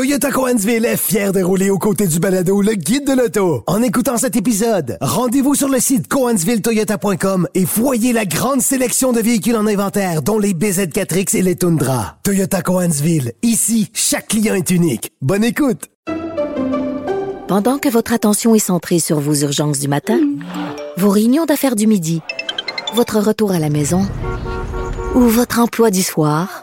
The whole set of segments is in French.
Toyota Coansville est fier de rouler aux côtés du balado Le Guide de l'auto. En écoutant cet épisode, rendez-vous sur le site coansvilletoyota.com et voyez la grande sélection de véhicules en inventaire, dont les BZ4X et les Tundra. Toyota Coansville, ici, chaque client est unique. Bonne écoute! Pendant que votre attention est centrée sur vos urgences du matin, vos réunions d'affaires du midi, votre retour à la maison ou votre emploi du soir,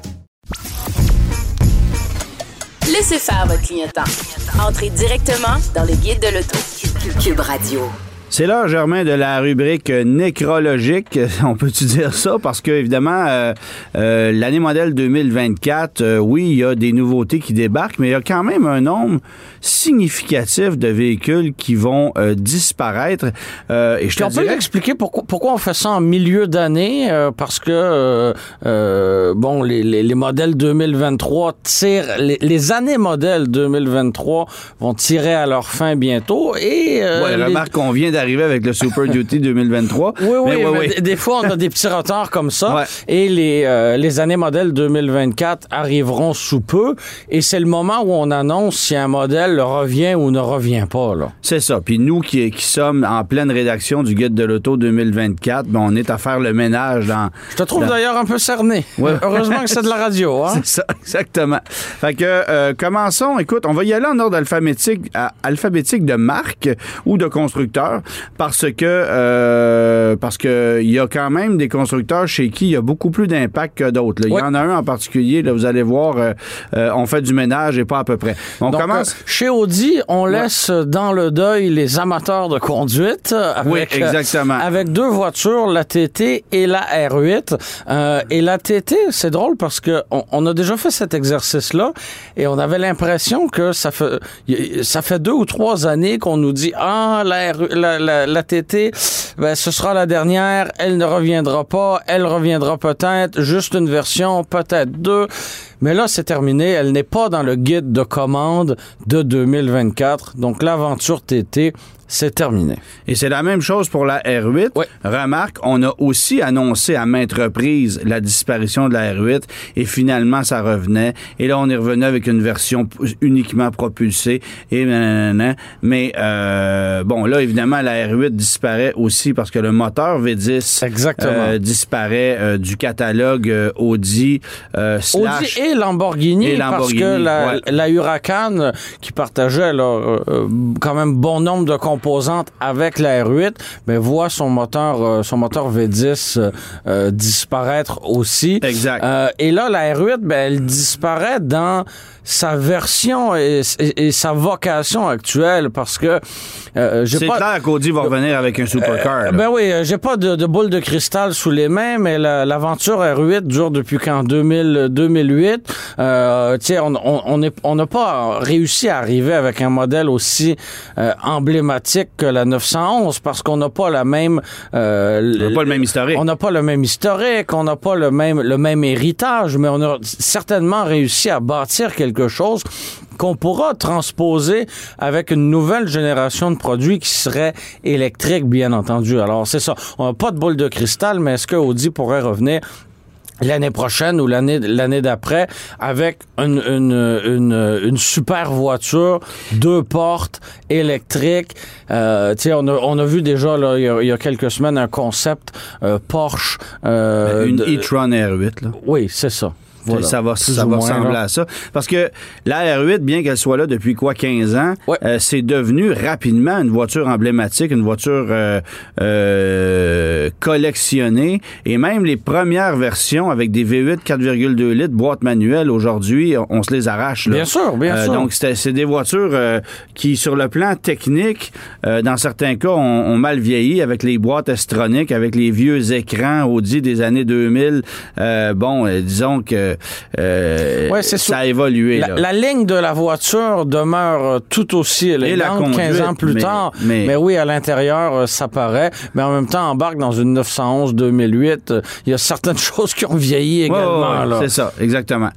Laissez faire votre clientèle. Entrez directement dans le guide de l'auto. Cube Radio. C'est l'heure, Germain, de la rubrique nécrologique. On peut-tu dire ça? Parce que, évidemment, euh, euh, l'année modèle 2024, euh, oui, il y a des nouveautés qui débarquent, mais il y a quand même un nombre significatif de véhicules qui vont disparaître. et je te on peut expliquer pourquoi, pourquoi on fait ça en milieu d'année? parce que, bon, les, les, modèles 2023 tirent... Les, les, années modèles 2023 vont tirer à leur fin bientôt. Et, ouais, remarque qu'on vient d'arriver avec le Super Duty 2023. Oui, oui, mais, oui, des fois, on a des petits retards comme ça. Et les, euh, les années modèles 2024 arriveront sous peu. Et c'est le moment où on annonce si un modèle revient ou ne revient pas. C'est ça. Puis nous qui, qui sommes en pleine rédaction du Guide de l'Auto 2024, ben, on est à faire le ménage dans... Je te trouve d'ailleurs un peu cerné. Heureusement que c'est de la radio. Hein? C'est ça, exactement. Fait que, euh, commençons. Écoute, on va y aller en ordre alphabétique, alphabétique de marque ou de constructeur parce que euh, parce que il y a quand même des constructeurs chez qui il y a beaucoup plus d'impact que d'autres. Il y en a un en particulier, là, vous allez voir, euh, euh, on fait du ménage et pas à peu près. On commence. chez Audi, on laisse dans le deuil les amateurs de conduite. Avec, oui, exactement. avec deux voitures, la TT et la R8. et la TT, c'est drôle parce que on, a déjà fait cet exercice-là et on avait l'impression que ça fait ça fait deux ou trois années qu'on nous dit ah la, la la, TT, ben, ce sera la dernière. Elle ne reviendra pas. Elle reviendra peut-être. Juste une version, peut-être deux. Mais là, c'est terminé. Elle n'est pas dans le guide de commande de 2024. Donc, l'aventure TT c'est terminé. Et c'est la même chose pour la R8. Remarque, on a aussi annoncé à maintes reprises la disparition de la R8 et finalement ça revenait. Et là, on est revenu avec une version uniquement propulsée et Mais euh, bon, là, évidemment, la R8 disparaît aussi parce que le moteur V10 euh, disparaît euh, du catalogue Audi, slash Audi et Lamborghini, et Lamborghini parce que la, Huracan qui partageait quand même bon nombre de composants composante avec la R8, mais voit son moteur, euh, son moteur V10 euh, euh, disparaître aussi. Exact. et là, la R8, ben, elle disparaît dans sa version et, sa vocation actuelle parce que euh, c'est pas... clair qu'Audi va revenir avec un supercar. Euh, ben oui, euh, j'ai pas de, boule de cristal sous les mains, mais l'aventure R8 dure depuis quand? 2000, 2008. Euh, on on n'a pas réussi à arriver avec un modèle aussi emblématique que la 911 parce qu'on n'a pas la même. on n'a pas le même historique. On n'a pas le même historique, on n'a pas le même le même héritage, mais on a certainement réussi à bâtir quelque quelque chose qu'on pourra transposer avec une nouvelle génération de produits qui serait électrique, bien entendu. Alors, c'est ça. On n'a pas de boule de cristal, mais est-ce que Audi pourrait revenir l'année prochaine ou l'année l'année d'après avec une, une, une, super voiture deux portes électriques euh, on a, on a vu déjà là il y a, quelques semaines un concept euh, Porsche euh, une e-tron R8 là. oui c'est ça ça va, ça va ressembler à ça. Parce que la R8, bien qu'elle soit là depuis quoi, 15 ans, euh, c'est devenu rapidement une voiture emblématique, une voiture euh, euh, collectionnée. Et même les premières versions avec des V8 4,2 litres, boîte manuelle, aujourd'hui, on se les arrache. Bien sûr, bien sûr. Donc, c'est des voitures qui, sur le plan technique, dans certains cas, ont, mal vieilli avec les boîtes astroniques, avec les vieux écrans Audi des années 2000. bon, disons que que ouais, ça a évolué. La, la, ligne de la voiture demeure tout aussi élégante 15 ans plus tard. Mais, oui, à l'intérieur, ça paraît. Mais en même temps, embarque dans une 911 2008. Il y a certaines choses qui ont vieilli également. c'est ça, exactement.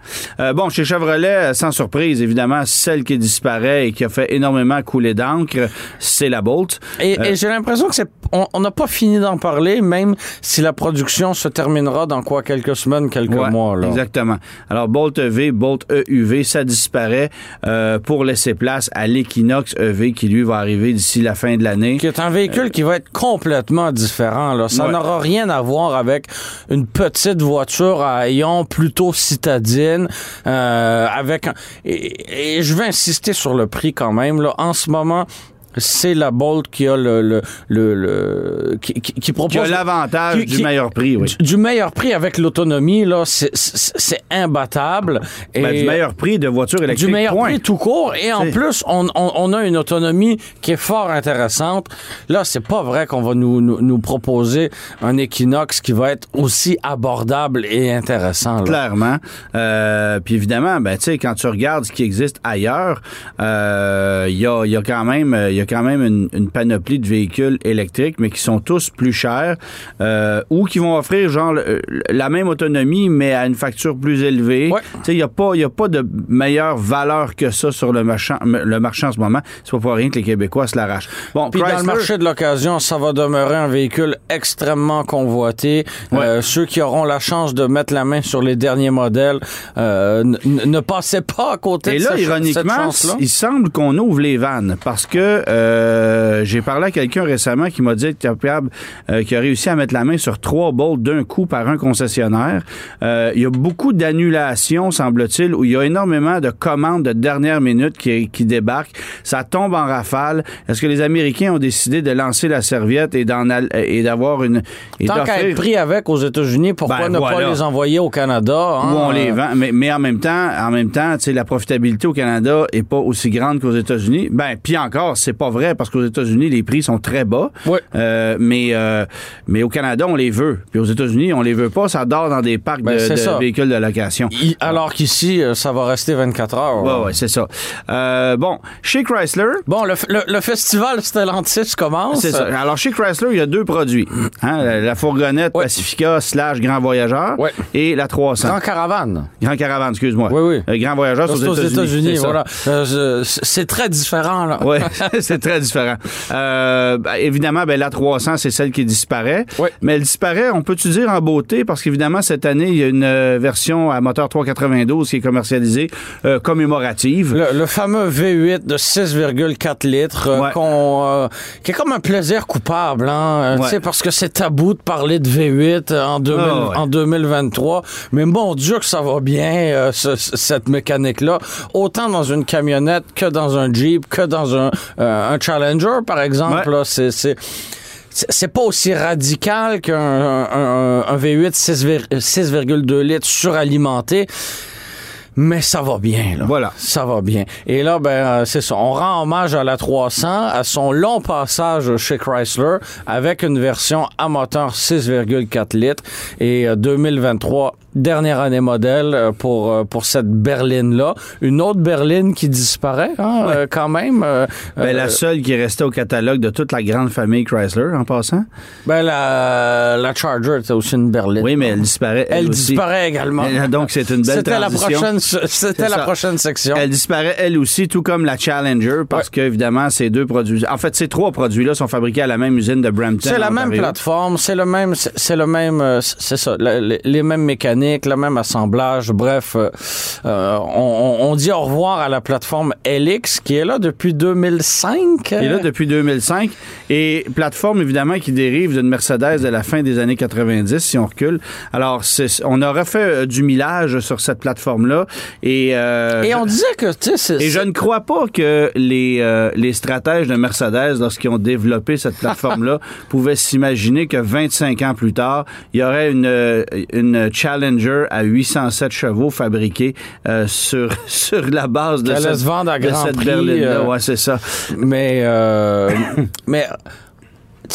bon, chez Chevrolet, sans surprise, évidemment, celle qui disparaît et qui a fait énormément couler d'encre, c'est la Bolt. Et, et j'ai l'impression que c'est on n'a pas fini d'en parler, même si la production se terminera dans quoi quelques semaines, quelques mois. Là. Exactement. Alors Bolt EV, Bolt EUV, ça disparaît euh, pour laisser place à l'Equinox EV qui lui va arriver d'ici la fin de l'année. Qui est un véhicule qui va être complètement différent. Là. Ça n'aura rien à voir avec une petite voiture à ayant plutôt citadine, euh, avec et, et, je vais insister sur le prix quand même. Là. En ce moment, c'est la Bolt qui a le, le, le, qui, qui, propose qui a l'avantage du meilleur prix, oui. Du, meilleur prix avec l'autonomie là, c'est imbattable. Et ben, du meilleur prix de voiture électrique. Du meilleur prix tout court et en plus on, on, on, a une autonomie qui est fort intéressante. Là, c'est pas vrai qu'on va nous, nous, nous, proposer un Equinox qui va être aussi abordable et intéressant. Là. Clairement. Euh, puis évidemment, ben tu sais quand tu regardes ce qui existe ailleurs, il euh, y a, y a quand même y a quand même une, panoplie de véhicules électriques, mais qui sont tous plus chers euh, ou qui vont offrir genre la même autonomie, mais à une facture plus élevée. Il n'y a, pas, a pas de meilleure valeur que ça sur le marché, le marché en ce moment. C'est pas pour rien que les Québécois se l'arrachent. Bon, Puis dans le marché de l'occasion, ça va demeurer un véhicule extrêmement convoité. Euh, ceux qui auront la chance de mettre la main sur les derniers modèles euh, ne passaient pas à côté Et de là, ironiquement, il semble qu'on ouvre les vannes parce que euh, j'ai parlé à quelqu'un récemment qui m'a dit capable, euh, qui a réussi à mettre la main sur trois bolts d'un coup par un concessionnaire. Euh, il y a beaucoup d'annulations, semble-t-il, où il y a énormément de commandes de dernière minute qui, qui débarquent. Ça tombe en rafale. Est-ce que les Américains ont décidé de lancer la serviette et d'en et d'avoir une et tant qu'à être pris avec aux États-Unis, pourquoi ben, ne pas les envoyer au Canada hein? Où on les vend, mais, mais en même temps, en même temps, la profitabilité au Canada est pas aussi grande qu'aux États-Unis. Ben, puis encore, c'est pas vrai parce qu'aux États-Unis, les prix sont très bas. Euh, mais, euh, mais au Canada, on les veut. Puis aux États-Unis, on les veut pas. Ça dort dans des parcs ben, de, véhicules de location. alors qu'ici, euh, ça va rester 24 heures. Oui, ouais, c'est ça. bon, chez Chrysler. Bon, le, le, festival Stellantis commence. C'est ça. Alors, chez Chrysler, il y a deux produits. Hein, la, fourgonnette Pacifica slash Grand Voyageur et la 300. Grand Caravane. Grand Caravane, excuse-moi. Oui, oui. Grand Voyageur, c'est aux États-Unis. voilà. c'est très différent, là. Oui, c'est très différent. Euh, ben, évidemment, ben, la 300, c'est celle qui disparaît. Mais elle disparaît, on peut-tu dire en beauté, parce qu'évidemment, cette année, il y a une euh, version à moteur 392 qui est commercialisée euh, commémorative. Le, fameux V8 de 6,4 litres, qui est comme un plaisir coupable, hein, parce que c'est tabou de parler de V8 en, ah, en 2023. Mais mon Dieu que ça va bien, cette mécanique-là. Autant dans une camionnette que dans un Jeep, que dans un, un Challenger, par exemple, c'est c'est pas aussi radical qu'un un, V8 6,2 litres suralimenté. Mais ça va bien, là. Voilà. Ça va bien. Et là, ben, euh, c'est ça. On rend hommage à la 300, à son long passage chez Chrysler, avec une version à moteur 6,4 litres. Et 2023, euh, dernière année modèle euh, pour, euh, pour cette berline-là. Une autre berline qui disparaît, hein, euh, quand même. ben, la seule qui est restée au catalogue de toute la grande famille Chrysler, en passant. Ben, la, la Charger, c'est aussi une berline. Oui, mais elle disparaît. Elle, disparaît également. donc, c'est une belle C'était la prochaine, c'était la prochaine section. Elle disparaît, elle aussi, tout comme la Challenger, parce que, évidemment, ces deux produits... En fait, ces trois produits-là sont fabriqués à la même usine de Brampton. C'est la même plateforme, c'est le même... C'est le même... C'est ça, les mêmes mécaniques le même assemblage. Bref, euh, euh, on, dit au revoir à la plateforme LX qui est là depuis 2005. Qui est là depuis 2005. Et plateforme, évidemment, qui dérive d'une Mercedes de la fin des années 90, si on recule. Alors, on aurait fait euh, du millage sur cette plateforme-là. Et, et on disait que... Et je ne crois pas que les, les stratèges de Mercedes, lorsqu'ils ont développé cette plateforme-là, pouvaient s'imaginer que 25 ans plus tard, il y aurait une, une challenge à 807 chevaux fabriqués euh, sur, sur la base de, cette, se vendre à grand cette prix, berline-là. Euh, ouais, c'est ça. Mais, euh, mais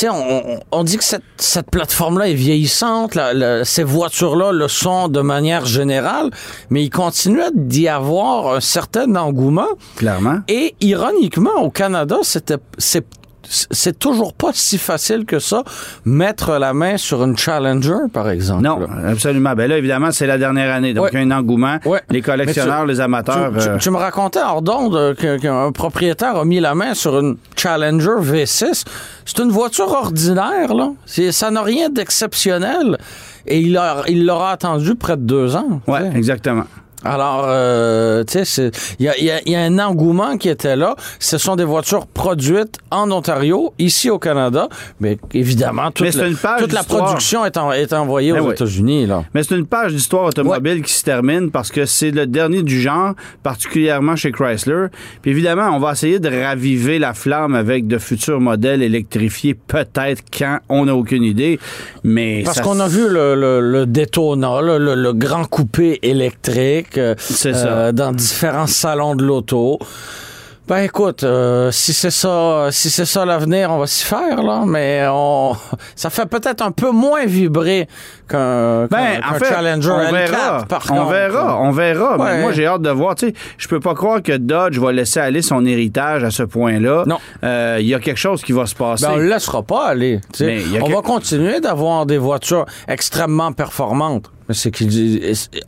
on, on, dit que cette, cette plateforme-là est vieillissante, la, ces voitures-là le sont de manière générale, mais il continue d'y avoir un certain engouement. Clairement. Et ironiquement, au Canada, c'était c'est c'est toujours pas si facile que ça mettre la main sur une Challenger, par exemple. Non, absolument. Ben là, évidemment, c'est la dernière année, donc il y a un engouement. Les collectionneurs, les amateurs. Tu, tu, me racontais hors d'onde qu'un propriétaire a mis la main sur une Challenger V6. C'est une voiture ordinaire, là. Ça n'a rien d'exceptionnel. Et il l'aura attendu près de deux ans. Oui, exactement. Alors, euh, tu sais, il y a, y, y a, un engouement qui était là. Ce sont des voitures produites en Ontario, ici au Canada, mais évidemment, toute, la, toute la production est, est envoyée ben aux États-Unis. Là. Mais c'est une page d'histoire automobile qui se termine parce que c'est le dernier du genre, particulièrement chez Chrysler. Puis évidemment, on va essayer de raviver la flamme avec de futurs modèles électrifiés, peut-être quand on n'a aucune idée. Mais parce qu'on a vu le, le, le Daytona, le, le grand coupé électrique. Euh, dans différents salons de l'auto. Ben écoute, euh, si c'est ça, si c'est ça l'avenir, on va s'y faire là, mais on, ça fait peut-être un peu moins vibrer qu'un ben, Challenger on verra, on verra, on verra. moi j'ai hâte de voir. Tu sais, je peux pas croire que Dodge va laisser aller son héritage à ce point-là. Non, euh, il y a quelque chose qui va se passer. Ben, on le laissera pas aller. on va continuer d'avoir des voitures extrêmement performantes. C'est qu'il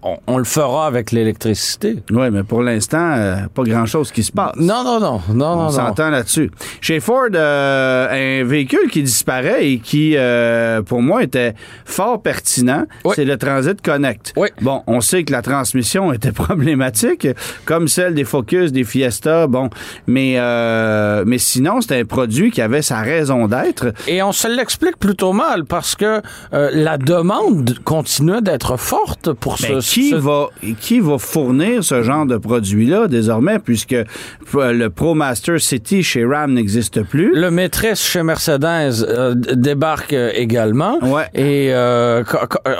on, on, le fera avec l'électricité. Oui, mais pour l'instant, euh, pas grand-chose qui se passe. Non, non, non, non, on s'entend là-dessus. Chez Ford, euh, un véhicule qui disparaît et qui, euh, pour moi, était fort pertinent, c'est le Transit Connect. Oui. Bon, on sait que la transmission était problématique, comme celle des Focus, des Fiesta, bon, mais mais sinon, c'était un produit qui avait sa raison d'être. Et on se l'explique plutôt mal parce que la demande continuait d'être forte pour ben, ce, qui va qui va fournir ce genre de produit là désormais puisque le ProMaster City chez Ram n'existe plus? Le maîtresse chez Mercedes euh, débarque euh, également. Ouais. Et euh,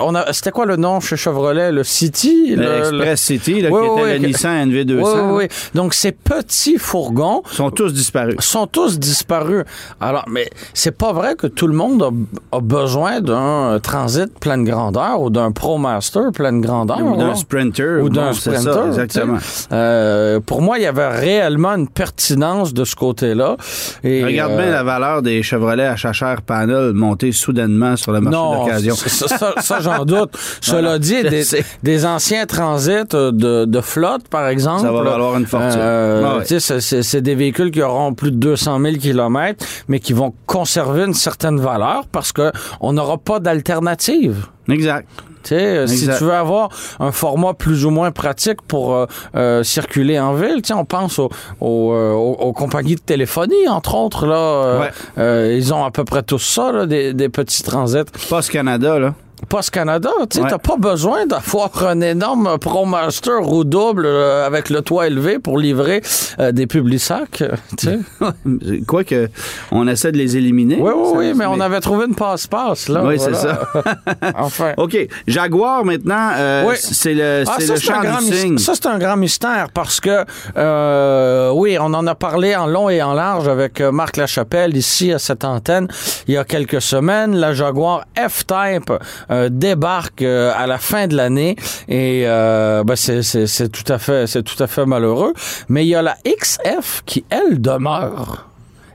on a c'était quoi le nom chez Chevrolet? Le City? L'Express City là, qui était le Nissan NV200. Oui, oui. Donc ces petits fourgons sont tous disparus. Sont tous disparus. Alors mais c'est pas vrai que tout le monde a, a besoin d'un transit pleine grandeur ou d'un ProMaster Master pleine grandeur. Ou d'un Sprinter. Ou d'un Sprinter. exactement. Euh, pour moi, il y avait réellement une pertinence de ce côté-là. Regarde bien euh, la valeur des Chevrolet à chachère panel monter soudainement sur le marché d'occasion. Ça, ça, j'en doute. Cela dit, des, des, anciens transits de, de, flotte, par exemple. Ça va valoir une fortune. Euh, ah C'est des véhicules qui auront plus de 200 000 km, mais qui vont conserver une certaine valeur parce qu'on n'aura pas d'alternative. Exact. Euh, si tu veux avoir un format plus ou moins pratique pour euh, euh, circuler en ville, on pense aux, aux, compagnies de téléphonie, entre autres. Là, ils ont à peu près tout ça, là, des, des petits transits. Post Canada, là. Post Canada, tu sais, t'as pas besoin d'avoir un énorme ProMaster ou double euh, avec le toit élevé pour livrer euh, des publisacs, tu sais. Quoi que on essaie de les éliminer. Oui, oui, oui, mais, on avait trouvé une passe-passe, là. Oui, c'est ça. enfin. OK. Jaguar, maintenant, euh, c'est le, ah, le champ du Ça, c'est un grand mystère parce que, euh, oui, on en a parlé en long et en large avec Marc Lachapelle ici à cette antenne il y a quelques semaines. La Jaguar F-Type euh, débarque euh, à la fin de l'année et euh, ben c'est tout à fait c'est tout à fait malheureux. Mais il y a la XF qui elle demeure.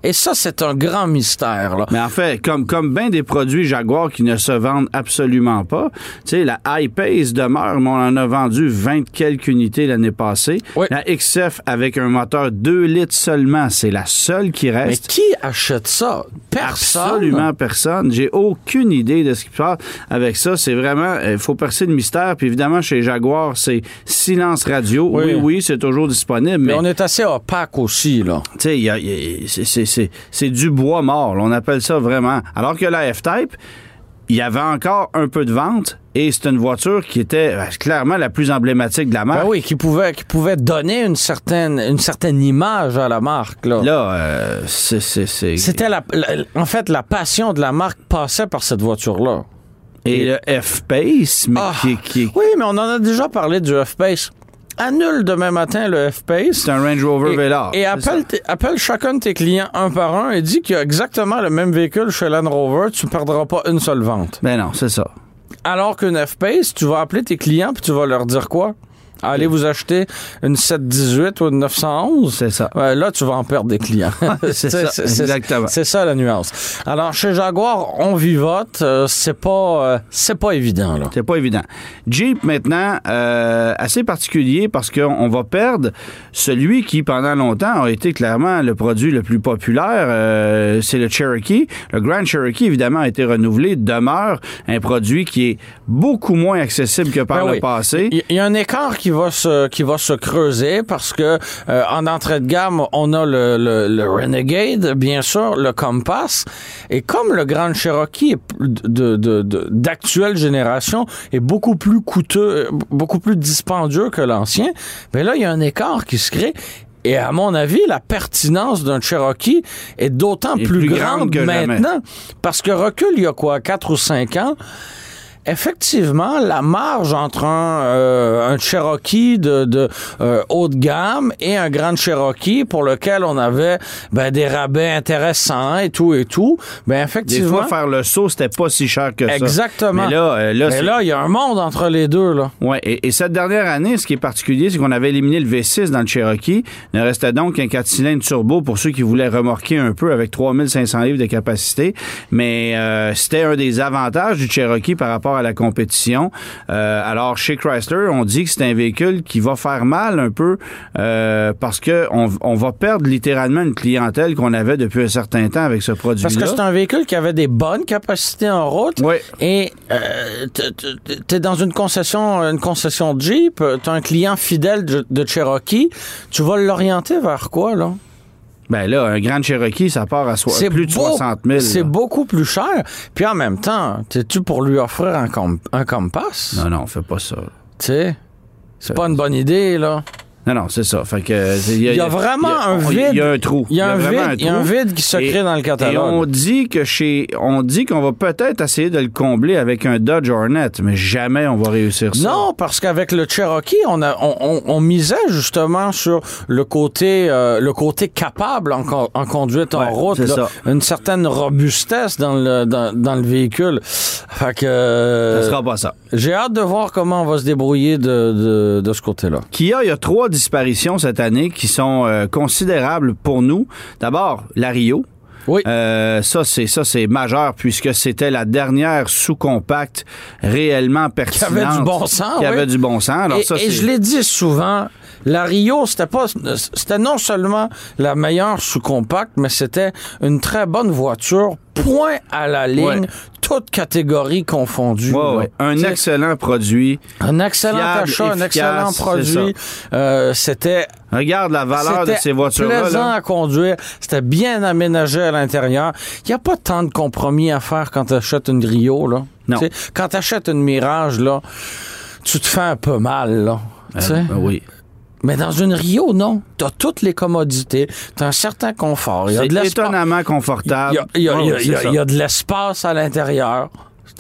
Et ça, c'est un grand mystère. Là. Mais en fait, comme, comme bien des produits Jaguar qui ne se vendent absolument pas, tu sais, la I-Pace demeure, mais on en a vendu 20 quelques unités l'année passée. La XF avec un moteur 2 litres seulement, c'est la seule qui reste. Mais qui achète ça? Personne? Absolument personne. J'ai aucune idée de ce qui se passe avec ça. C'est vraiment, il faut percer le mystère. Puis évidemment, chez Jaguar, c'est silence radio. Oui, oui, c'est toujours disponible. Mais, on est assez opaque aussi, là. Tu sais, c'est c'est du bois mort. on appelle ça vraiment. Alors que la F-Type, il y avait encore un peu de vente et c'est une voiture qui était euh, clairement la plus emblématique de la marque. Ben oui, qui pouvait, qui pouvait donner une certaine, une certaine image à la marque. Là, là euh, c'est... C'était la, en fait, la passion de la marque passait par cette voiture-là. Et, le F-Pace, mais ah! qui, Oui, mais on en a déjà parlé du F-Pace. Annule demain matin le F-Pace. C'est un Range Rover Et, Velar. et appelle chacun de tes clients un par un et dis qu'il y a exactement le même véhicule chez Land Rover, tu ne perdras pas une seule vente. Ben non, c'est ça. Alors qu'une F-Pace, tu vas appeler tes clients puis tu vas leur dire quoi? Allez vous acheter une 718 ou une 911? C'est ça. Ouais, là, tu vas en perdre des clients. c'est ça, exactement. C'est ça la nuance. Alors, chez Jaguar, on vivote. euh, c'est pas, euh, c'est pas évident, là. C'est pas évident. Jeep, maintenant, euh, assez particulier parce qu'on on va perdre celui qui, pendant longtemps, a été clairement le produit le plus populaire. c'est le Cherokee. Le Grand Cherokee, évidemment, a été renouvelé, demeure un produit qui est beaucoup moins accessible que par Ben le oui. passé. Il il y a un écart qui va se qui va se creuser parce que euh, en entrée de gamme, on a le, le, le Renegade, bien sûr, le Compass, et comme le Grand Cherokee de d'actuelle génération est beaucoup plus coûteux, beaucoup plus dispendieux que l'ancien, mais là il y a un écart qui se crée. Et à mon avis, la pertinence d'un Cherokee est d'autant plus, plus grande grande que jamais. maintenant. Parce que recul, il y a quoi, 4 ou 5 ans, effectivement, la marge entre un, euh, un Cherokee de, de euh, haut de gamme et un Grand Cherokee pour lequel on avait ben, des rabais intéressants et tout et tout, ben Des effectivement. fois, faire le saut, c'était pas si cher que ça. Exactement. Mais là, euh, là, Mais c'est- là, il y a un monde entre les deux, là. Ouais, et, et cette dernière année, ce qui est particulier, c'est qu'on avait éliminé le V6 dans le Cherokee. Il ne restait donc qu'un 4 cylindres turbo pour ceux qui voulaient remorquer un peu avec 3500 livres de capacité. Mais c'était un des avantages du Cherokee par rapport à la compétition. Euh, alors, chez Chrysler, on dit que c'est un véhicule qui va faire mal un peu euh, parce que on, on va perdre littéralement une clientèle qu'on avait depuis un certain temps avec ce produit-là. Parce que c'est un véhicule qui avait des bonnes capacités en route. Oui. Et euh, t- t- t'es dans une concession, une concession Jeep, t'as un client fidèle de, de Cherokee, tu vas l'orienter vers quoi, là? Ben là, un Grand Cherokee, ça part à so- plus de beau- 60 000. C'est beaucoup plus cher. Puis en même temps, t'es-tu pour lui offrir un, com- un Compass? Non, non, fais pas ça. Tu sais, c'est pas une bonne idée, là. Non, non, c'est ça. Fait que, il y a vraiment un Il y a vide. un trou. Il y a un vide, il y a un trou. vide qui se Et- crée dans le Et catalogue. on dit que chez, on dit qu'on va peut-être essayer de le combler avec un Dodge Hornet, mais jamais on va réussir ça. Non, parce qu'avec le Cherokee, on, a, on, on- on misait justement sur le côté, euh, le côté capable en, con- en conduite en route, là. ça. une certaine robustesse dans le, dans, dans le véhicule. Fait que euh, Ça sera pas ça. j'ai hâte de voir comment on va se débrouiller de, de, de ce côté-là. Kia, il y a trois disparitions cette année qui sont euh, considérables pour nous. D'abord, la Rio. Oui. Euh, ça, c'est ça, c'est majeur puisque c'était la dernière sous-compacte réellement pertinente. avait du bon sens, Qui oui. avait du bon sens. Alors et, ça, et c'est- je l'ai dit souvent, la Rio, c'était pas, c'était non seulement la meilleure sous-compacte, mais c'était une très bonne voiture, point à la ligne, Ouais. toutes catégories confondues. Ouais, ouais. Un excellent produit. Un excellent Fiable, achat, un excellent produit. Euh, c'était Regarde la valeur de c'était ces voitures-là. plaisant là. à conduire. C'était bien aménagé à l'intérieur. Il n'y a pas tant de compromis à faire quand tu achètes une Rio. Là. Non. Tu sais, Quand tu achètes une Mirage, là, tu te fais un peu mal. Là. Euh, oui. Mais dans une Rio, non. Tu as toutes les commodités. Tu as un certain confort. C'est étonnamment confortable. il y a- Ouais, il y a- ouais, il y a- c'est ça. il y a de l'espace à l'intérieur.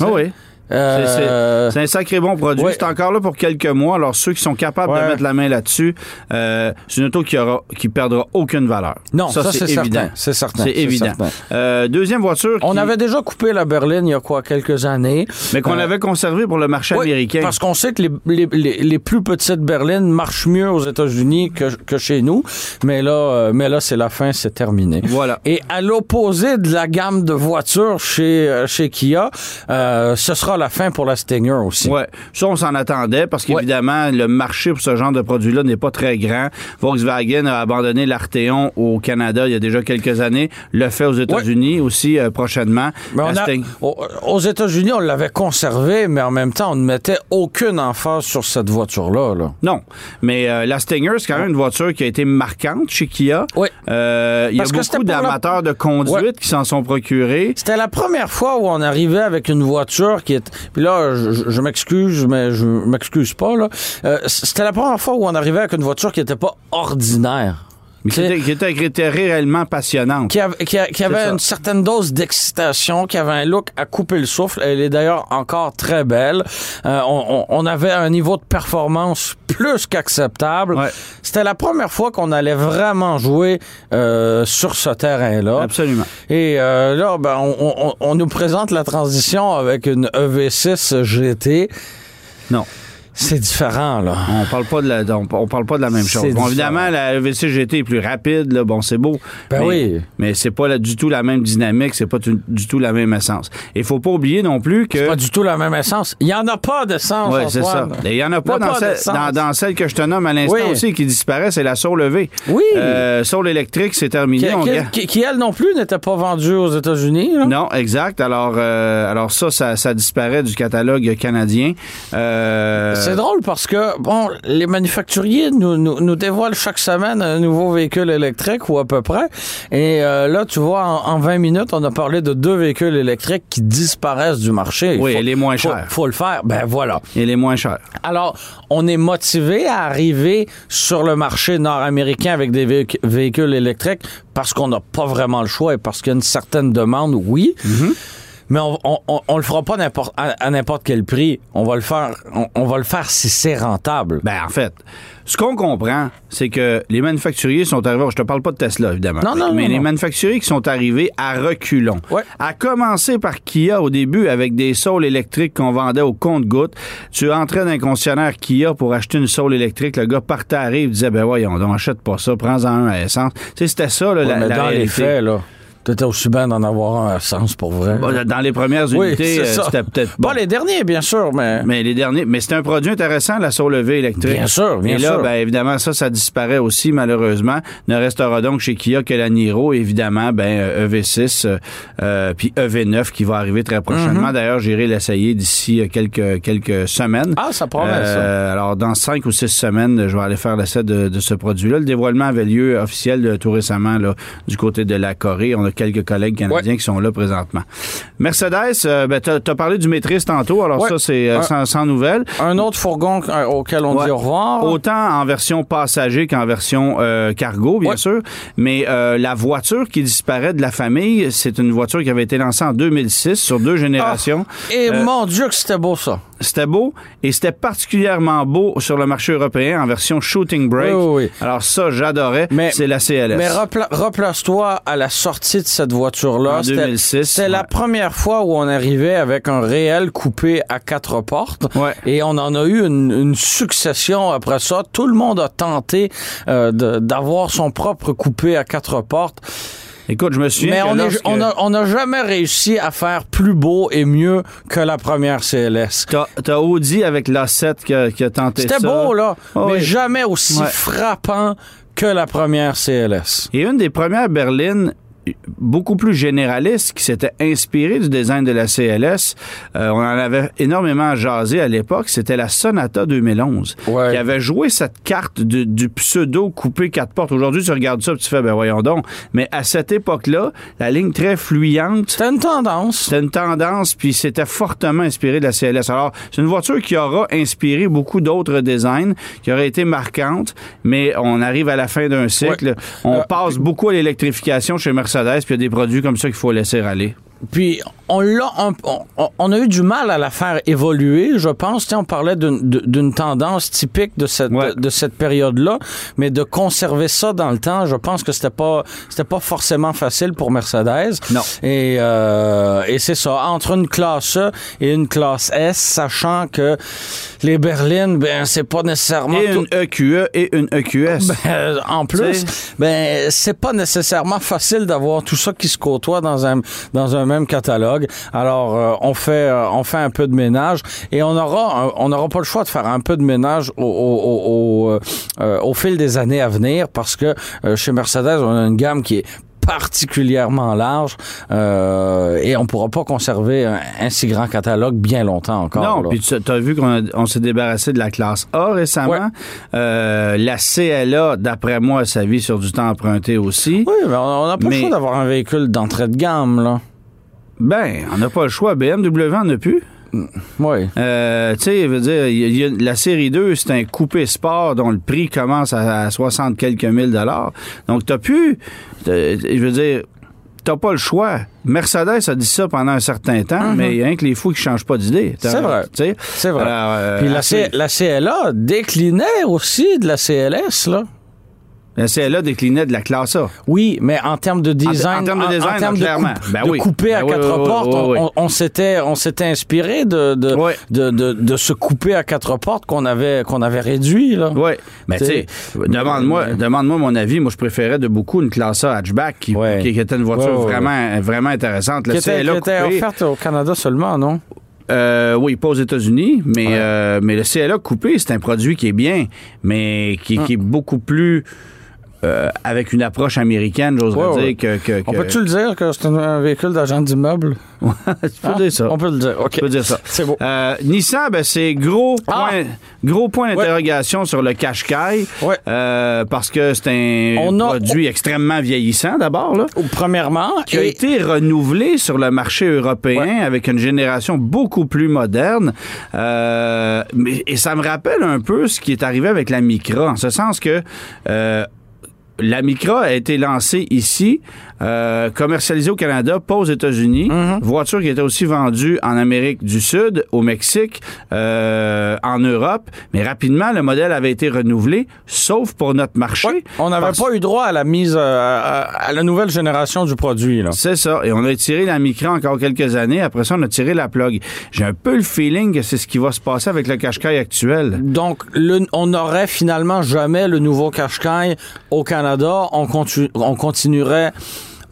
Ah oui. Euh, C'est- un sacré bon produit. ouais. C'est encore là pour quelques mois. Alors, ceux qui sont capables de mettre la main là-dessus, euh, c'est une auto qui aura, qui perdra aucune valeur. Non, ça, c'est évident. certain. C'est certain. C'est évident. certain. Euh, deuxième voiture. On qui- avait déjà coupé la berline il y a quoi, quelques années. Mais qu'on avait conservé pour le marché américain. Parce qu'on sait que les, les, les, les plus petites berlines marchent mieux aux États-Unis que, que chez nous. Mais là, mais là c'est la fin, c'est terminé. Voilà. Et à l'opposé de la gamme de voitures chez, chez Kia, ce sera la fin pour la Stinger aussi. Ouais, ça on s'en attendait parce qu'évidemment le marché pour ce genre de produit-là n'est pas très grand. Volkswagen a abandonné l'Arteon au Canada il y a déjà quelques années, le fait aux États-Unis aussi euh, prochainement. Mais on a- aux États-Unis, on l'avait conservé, mais en même temps, on ne mettait aucune emphase sur cette voiture-là. Là. Non, mais euh, la Stinger, c'est quand même une voiture qui a été marquante chez Kia. Oui. Euh, Il y a beaucoup la- d'amateurs de conduite Ouais. qui s'en sont procurés. C'était la première fois où on arrivait avec une voiture qui est. Puis là, je, m'excuse, mais je m'excuse pas là. Euh, C'était la première fois où on arrivait avec une voiture qui était pas ordinaire. Mais qui était, qui était- qui était réellement passionnante. qui avait, qui une certaine dose d'excitation, qui avait un look à couper le souffle. Elle est d'ailleurs encore très belle. Euh, on avait un niveau de performance plus qu'acceptable. Ouais. C'était la première fois qu'on allait vraiment jouer euh, sur ce terrain-là. Absolument. Et euh, là, ben, on, on- on nous présente la transition avec une E EV6 GT. Non. C'est différent, là. On parle pas de la, on, on parle pas de la même chose. C'est Bon, différent. évidemment, la E EVC GT est plus rapide, là, bon, c'est beau. Ben mais, oui. Mais c'est pas là, du tout la même dynamique, c'est pas tu- du tout la même essence. Et faut pas oublier non plus que. Pas du tout la même essence. Il n'y en a pas d'essence, Ouais, c'est ça. Il y en a pas, Il y a dans, pas celle, d'essence. dans, dans celle que je te nomme à l'instant Oui. aussi qui disparaît, c'est la Soul levée. Oui. Euh, Soul électrique, c'est terminé. on qui- qui- qui, elle non plus, n'était pas vendue aux États-Unis. là. Non, exact. Alors, euh, alors ça, ça, ça disparaît du catalogue canadien. Euh, C'est drôle parce que, bon, les manufacturiers nous, nous, nous dévoilent chaque semaine un nouveau véhicule électrique ou à peu près. Et euh, là, tu vois, en, en 20 minutes, on a parlé de deux véhicules électriques qui disparaissent du marché. Oui, faut- et les moins faut- chers. Faut le faire. Ben voilà. Il est moins cher. Alors, on est motivé à arriver sur le marché nord-américain avec des véhic- véhicules électriques parce qu'on n'a pas vraiment le choix et parce qu'il y a une certaine demande, oui. Mais on, on, on- on le fera pas à, n'importe quel prix. On va le faire, on, on va le faire si c'est rentable. Ben, en fait, ce qu'on comprend, c'est que les manufacturiers sont arrivés. Je te parle pas de Tesla, évidemment. Non, non, mais non, les non. manufacturiers qui sont arrivés à reculons. Ouais. À commencer par Kia au début avec des saules électriques qu'on vendait au compte-gouttes. Tu entrais dans un concessionnaire Kia pour acheter une saule électrique. Le gars partait à arrive, disait, ben voyons, donc, achète pas ça, prends-en un à essence. Tu sais, c'était ça, là, Ouais, la, mais la dans les faits, là, t'étais aussi bien d'en avoir un à sens pour vrai. Bon, Dans les premières unités, euh, ça. c'était peut-être Pas bon. les derniers, bien sûr, mais... Mais les derniers, mais c'était un produit intéressant, la saule levée électrique. Bien sûr, bien Et là, sûr. ben, évidemment, ça, ça disparaît aussi, malheureusement. Ne restera donc chez Kia que la Niro, évidemment, ben, euh, EV6, euh, euh, puis EV9 qui va arriver très Mhm. prochainement. D'ailleurs, j'irai l'essayer d'ici quelques, quelques semaines. Ah, ça promet, Euh, Alors, dans cinq ou six semaines, je vais aller faire l'essai de, de ce produit-là. Le dévoilement avait lieu officiel tout récemment là, du côté de la Corée. On a quelques collègues canadiens qui sont là présentement. Mercedes, euh, ben, tu as parlé du maîtrise tantôt. Alors, Ouais. ça, c'est euh, sans, sans nouvelles. Un autre fourgon euh, auquel on Ouais. dit au revoir. Autant en version passager qu'en version euh, cargo, bien sûr. Mais la voiture qui disparaît de la famille, c'est une voiture qui avait été lancée en 2006 sur deux générations. Et mon Dieu que c'était beau, ça. C'était beau et c'était particulièrement beau sur le marché européen en version shooting brake. Oui, oui, oui. Alors ça, j'adorais. Mais- C'est la CLS. Mais repla- replace-toi à la sortie de cette voiture-là. En C'était- 2006, C'était la première fois où on arrivait avec un réel coupé à quatre portes. Ouais. Et on en a eu une, une succession après ça. Tout le monde a tenté euh, d'avoir son propre coupé à quatre portes. Écoute, je me souviens Mais que on lorsque- on a- on n'a jamais réussi à faire plus beau et mieux que la première CLS. T'as, Audi avec l'A7 qui a, qui a tenté ça. C'était beau, là, Oh, mais oui. jamais aussi Ouais. frappant que la première CLS. Et une des premières berlines beaucoup plus généraliste qui s'était inspirée du design de la CLS. Euh, on en avait énormément jasé à l'époque. C'était la Sonata 2011 Ouais. qui avait joué cette carte de- du pseudo coupé quatre portes. Aujourd'hui, tu regardes ça et tu fais, ben voyons donc. Mais à cette époque-là, la ligne très fluyante, C'était une tendance. c'était une tendance, puis c'était fortement inspiré de la CLS. Alors, c'est une voiture qui aura inspiré beaucoup d'autres designs, qui aurait été marquante, mais on arrive à la fin d'un cycle. On Euh, passe beaucoup à l'électrification chez Mercedes, puis il y a des produits comme ça qu'il faut laisser aller. Puis on l'a, on, on a eu du mal à la faire évoluer, je pense. On parlait d'une- tendance typique de cette Ouais. de cette période-là, mais de conserver ça dans le temps, je pense que c'était pas c'était pas forcément facile pour Mercedes. Non. Et euh, et c'est ça entre une classe E et une classe S, sachant que les berlines, ben c'est pas nécessairement Et une EQE et une EQS. ben, en plus, T'sais. ben c'est pas nécessairement facile d'avoir tout ça qui se côtoie dans un dans un même catalogue. Alors euh, on fait euh, on fait un peu de ménage et on aura on n'aura pas le choix de faire un peu de ménage au au, au, au, euh, au fil des années à venir parce que chez Mercedes on a une gamme qui est particulièrement large euh, et on pourra pas conserver un, un si grand catalogue bien longtemps encore. Non, puis tu as vu qu'on s'est débarrassé de la classe A récemment. Ouais. Euh, la CLA, d'après moi, sa vie sur du temps emprunté aussi. oui, mais on n'a pas Mais- le choix d'avoir un véhicule d'entrée de gamme là. Ben, on n'a pas le choix. BMW en a plus. Oui. Euh, tu sais, je veux dire, il y a- il y a- la série 2, c'est un coupé sport dont le prix commence à, à 60 quelques mille dollars. Donc, t'as pu, je veux dire, t'as pas le choix. Mercedes a dit ça pendant un certain temps, mais il y a rien que les fous qui changent pas d'idée. Mhm. C'est vrai. C'est vrai. Alors, euh, Puis la, C- la CLA déclinait aussi de la CLS, là. La CLA déclinait de la classe A. Oui, mais en termes de design, en termes de design, termes de, clairement. Ben de oui. couper à Ben oui, quatre oui, portes, on, on s'était, on s'était inspiré de de, de, de, couper à quatre portes qu'on avait, qu'on avait réduit là. Oui. Mais tu sais, demande-moi euh, demande-moi mon avis. Moi, je préférais de beaucoup une classe A hatchback qui, qui, qui était une voiture vraiment, vraiment intéressante. Qui Le était, CLA qui était coupé, offerte au Canada seulement, non? Euh, oui, pas aux États-Unis, mais, euh, mais le CLA coupé, c'est un produit qui est bien, mais qui, qui est beaucoup plus euh, avec une approche américaine, j'oserais Ouais, dire, ouais. que. que, On peut-tu le dire que c'est un, véhicule d'agent d'immeuble? tu peux dire ça. On peut le dire, OK. Tu peux dire ça. C'est beau. Euh, Nissan, ben, c'est gros Ah! point, gros point d'interrogation sur le Qashqai. Euh, parce que c'est un On a- produit extrêmement vieillissant, d'abord, là. Ou Premièrement, Qui a été renouvelé sur le marché européen avec une génération beaucoup plus moderne. Euh, et ça me rappelle un peu ce qui est arrivé avec la Micra, en ce sens que la Micra a été lancée ici, euh, commercialisée au Canada, pas aux États-Unis. Mm-hmm. Voiture qui était aussi vendue en Amérique du Sud, au Mexique, euh, en Europe. Mais rapidement, le modèle avait été renouvelé, sauf pour notre marché. Ouais, on n'avait Parce- pas eu droit à la mise euh, à, à la nouvelle génération du produit. C'est ça. Et on a tiré la Micra encore quelques années. Après ça, on a tiré la plug. J'ai un peu le feeling que c'est ce qui va se passer avec le Qashqai actuel. Donc, le- on n'aurait finalement jamais le nouveau Qashqai au Canada. On, continuerait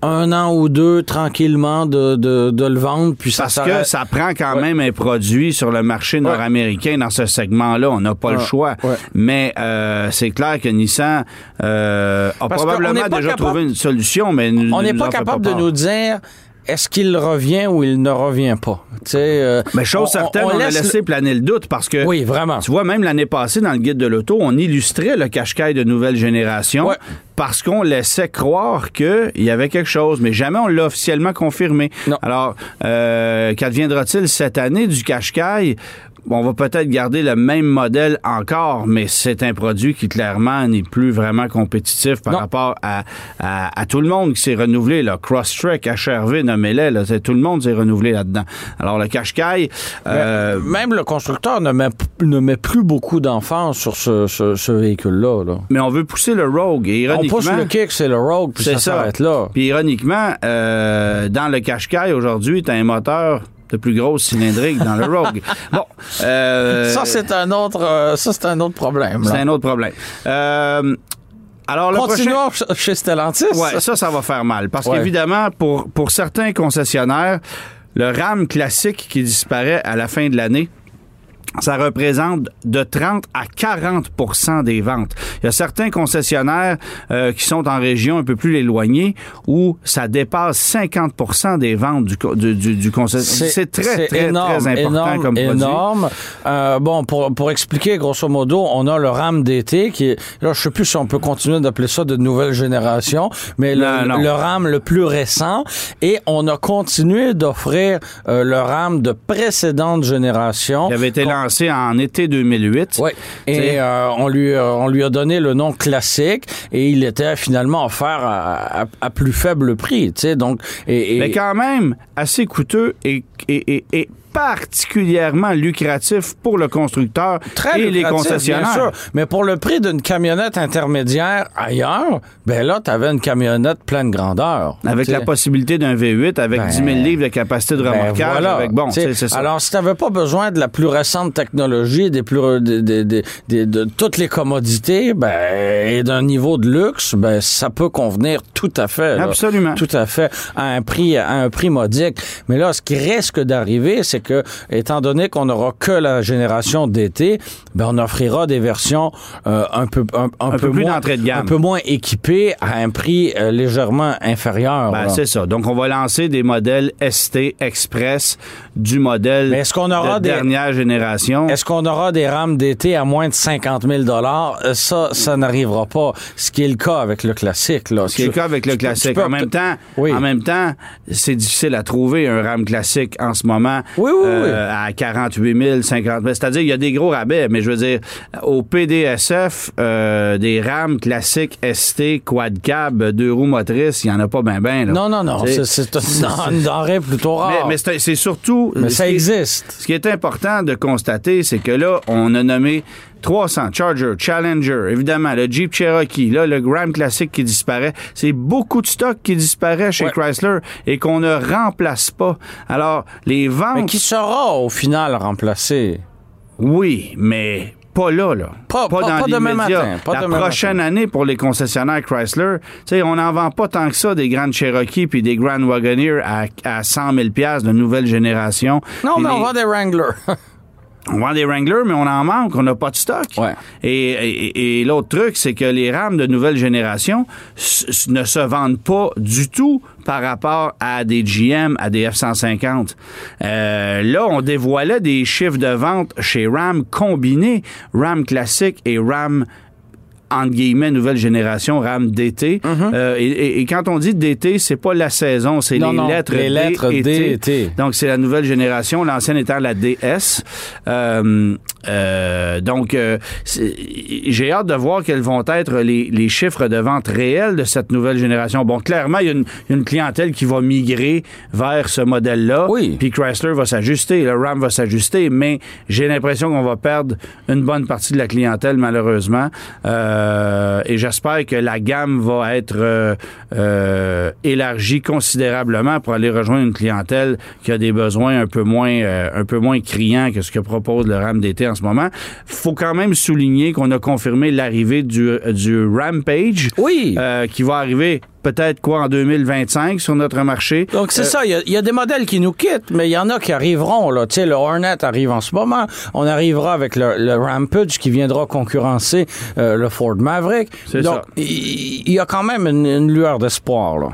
un an ou deux tranquillement de, de, de le vendre. Puis ça Parce que ça prend quand Ouais. même un produit sur le marché nord-américain dans ce segment-là. On n'a pas le choix. Mais euh, c'est clair que Nissan euh, a Parce probablement déjà capable- trouvé une solution, mais on n'est pas capable de nous dire est-ce qu'il revient ou il ne revient pas? Euh, Mais chose on- certaine, on, a laissé planer le doute parce que Oui, vraiment. Tu vois, même l'année passée, dans le guide de l'auto, on illustrait le Qashqai de nouvelle génération Ouais. parce qu'on laissait croire qu'il y avait quelque chose, mais jamais on l'a officiellement confirmé. Non. Alors, euh, qu'adviendra-t-il cette année du Qashqai? Bon, on va peut-être garder le même modèle encore, mais c'est un produit qui clairement n'est plus vraiment compétitif par Non. rapport à, à, à tout le monde qui s'est renouvelé. Là. Crosstrek, HRV, nommez-les, tout le monde s'est renouvelé là-dedans. Alors, le Qashqai... euh, Même le constructeur ne met, ne met plus beaucoup d'enfants sur ce, ce- ce véhicule-là. là. mais on veut pousser le Rogue. Et On pousse le kick, c'est le Rogue, puis c'est ça ça. s'arrête là. Puis ironiquement, euh, dans le Qashqai aujourd'hui, t'as un moteur de plus grosse cylindrique dans le Rogue. Bon, euh, Ça, c'est un autre, euh, ça, c'est un autre problème. c'est un autre problème. Euh, alors le prochain. Continuons ch- chez Stellantis. Ouais, ça, ça va faire mal. Parce Ouais. qu'évidemment, pour, pour certains concessionnaires, le RAM classique qui disparaît à la fin de l'année, ça représente de 30 à 40% des ventes. Il y a certains concessionnaires euh, qui sont en région un peu plus éloignée où ça dépasse 50 des ventes du, du, du, du concessionnaire. C'est très, très, énorme, très important énorme, comme produit. énorme. Euh, bon, pour, pour expliquer, grosso modo, on a le RAM d'été qui est, là, je sais plus si on peut continuer d'appeler ça de nouvelle génération, mais le, Non, non. le RAM le plus récent et on a continué d'offrir euh, le RAM de précédente génération. Il avait été lancé en été 2008. Oui. Et euh, on lui euh, on lui a donné le nom classique et il était finalement offert à, à- à plus faible prix. Donc et, et- Mais quand même, assez coûteux et, et, et, et particulièrement lucratif pour le constructeur très et les concessionnaires. bien sûr. Mais pour le prix d'une camionnette intermédiaire ailleurs, ben là, tu avais une camionnette pleine grandeur. Avec la possibilité d'un V8 avec Ben, 10 000 livres de capacité de Ben, remorquage. voilà. avec, bon, ça. Alors, si tu n'avais pas besoin de la plus récente technologie, des plus, des- des- des- des- de toutes les commodités, ben, et d'un niveau de luxe, ben, ça peut convenir tout à fait. là. Absolument. Tout à fait. À un prix, à un prix modique. Mais là, ce qui risque d'arriver, c'est que, étant donné qu'on n'aura que la génération d'été, ben, on offrira des versions euh, un peu, un, un peu plus moins, d'entrée de gamme. un peu moins équipées à un prix euh, légèrement inférieur. Ben, c'est ça. Donc, on va lancer des modèles ST Express du modèle Mais est-ce qu'on aura de des- dernière génération? Est-ce qu'on aura des rames d'été à moins de 50 000 Euh, Ça, ça n'arrivera pas. Ce qui est le cas avec le classique. Là. Ce qui est le cas avec le Tu classique. peux- en même temps, Oui. en même temps, c'est difficile à trouver un RAM classique en ce moment. Oui, euh, à 48 000, 50 000. C'est-à-dire, il y a des gros rabais, mais je veux dire, au PDSF, euh, des rames classiques ST, quad cab, deux roues motrices, il n'y en a pas ben ben. Non, non, non. C'est une denrée plutôt rare. Mais, c'est surtout... Mais ça existe. ce qui est important de constater, c'est que là, on a nommé 300, Charger, Challenger, évidemment, le Jeep Cherokee, là, le Grand Classic qui disparaît. C'est beaucoup de stock qui disparaît chez Chrysler et qu'on ne remplace pas. Alors, les ventes... Mais qui sera au final remplacé? Oui, mais pas là, là. Pas, pas, dans demain matin. la prochaine année pour les concessionnaires Chrysler, on n'en vend pas tant que ça des Grand Cherokee puis des Grand Wagoneer à, à 100 000 de nouvelle génération. Non, mais on vend des Wrangler. On vend des Wranglers, mais on en manque, on n'a pas de stock. Et, et, l'autre truc, c'est que les rames de nouvelle génération ne se vendent pas du tout par rapport à des GM, à des F-150. Euh, là, on dévoilait des chiffres de vente chez Ram combinés, Ram classique et Ram entre guillemets, nouvelle génération RAM DT. Mhm. euh, et, et, quand on dit DT, c'est pas la saison, c'est les, lettres, les lettres D, et Donc, c'est la nouvelle génération, l'ancienne étant la DS. Euh, euh, donc, euh, j'ai hâte de voir quels vont être les, les, chiffres de vente réels de cette nouvelle génération. Bon, clairement, il y, a une, une clientèle qui va migrer vers ce modèle-là. Oui. Puis Chrysler va s'ajuster, le RAM va s'ajuster, mais j'ai l'impression qu'on va perdre une bonne partie de la clientèle, malheureusement. Euh, euh, et j'espère que la gamme va être euh, euh, élargie considérablement pour aller rejoindre une clientèle qui a des besoins un peu moins, un peu moins criants que ce que propose le RAM d'été en ce moment. Faut quand même souligner qu'on a confirmé l'arrivée du, du Rampage, oui. qui va arriver peut-être quoi en 2025 sur notre marché. Donc c'est euh, ça, il y, a des modèles qui nous quittent, mais il y en a qui arriveront. Là. Tu sais, le Hornet arrive en ce moment. On arrivera avec le, Rampage qui viendra concurrencer euh, le Ford Maverick. Donc il y, a quand même une, une lueur d'espoir. là.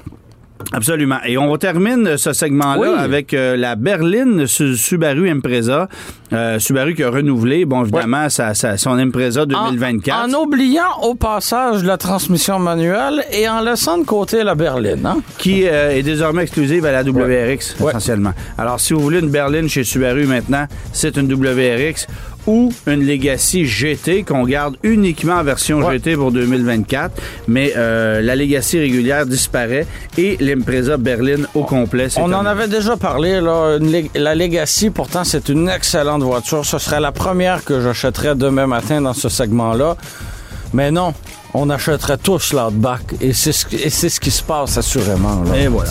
Absolument. Et on termine ce segment-là avec euh, la berline Subaru Impreza. Euh, Subaru qui a renouvelé, bon, évidemment, son Impreza 2024. En, oubliant au passage la transmission manuelle et en laissant de côté la berline. Hein? Qui euh, est désormais exclusive à la WRX, essentiellement. Alors, si vous voulez une berline chez Subaru maintenant, c'est une WRX ou une Legacy GT qu'on garde uniquement en version GT pour 2024, mais euh, la Legacy régulière disparaît et l'Impreza Berlin au complet. On en avait déjà parlé, là, la Legacy, pourtant, c'est une excellente voiture. Ce serait la première que j'achèterais demain matin dans ce segment-là. Mais non, on achèterait tous l'Outback et c'est ce, ce qui se passe assurément. et voilà.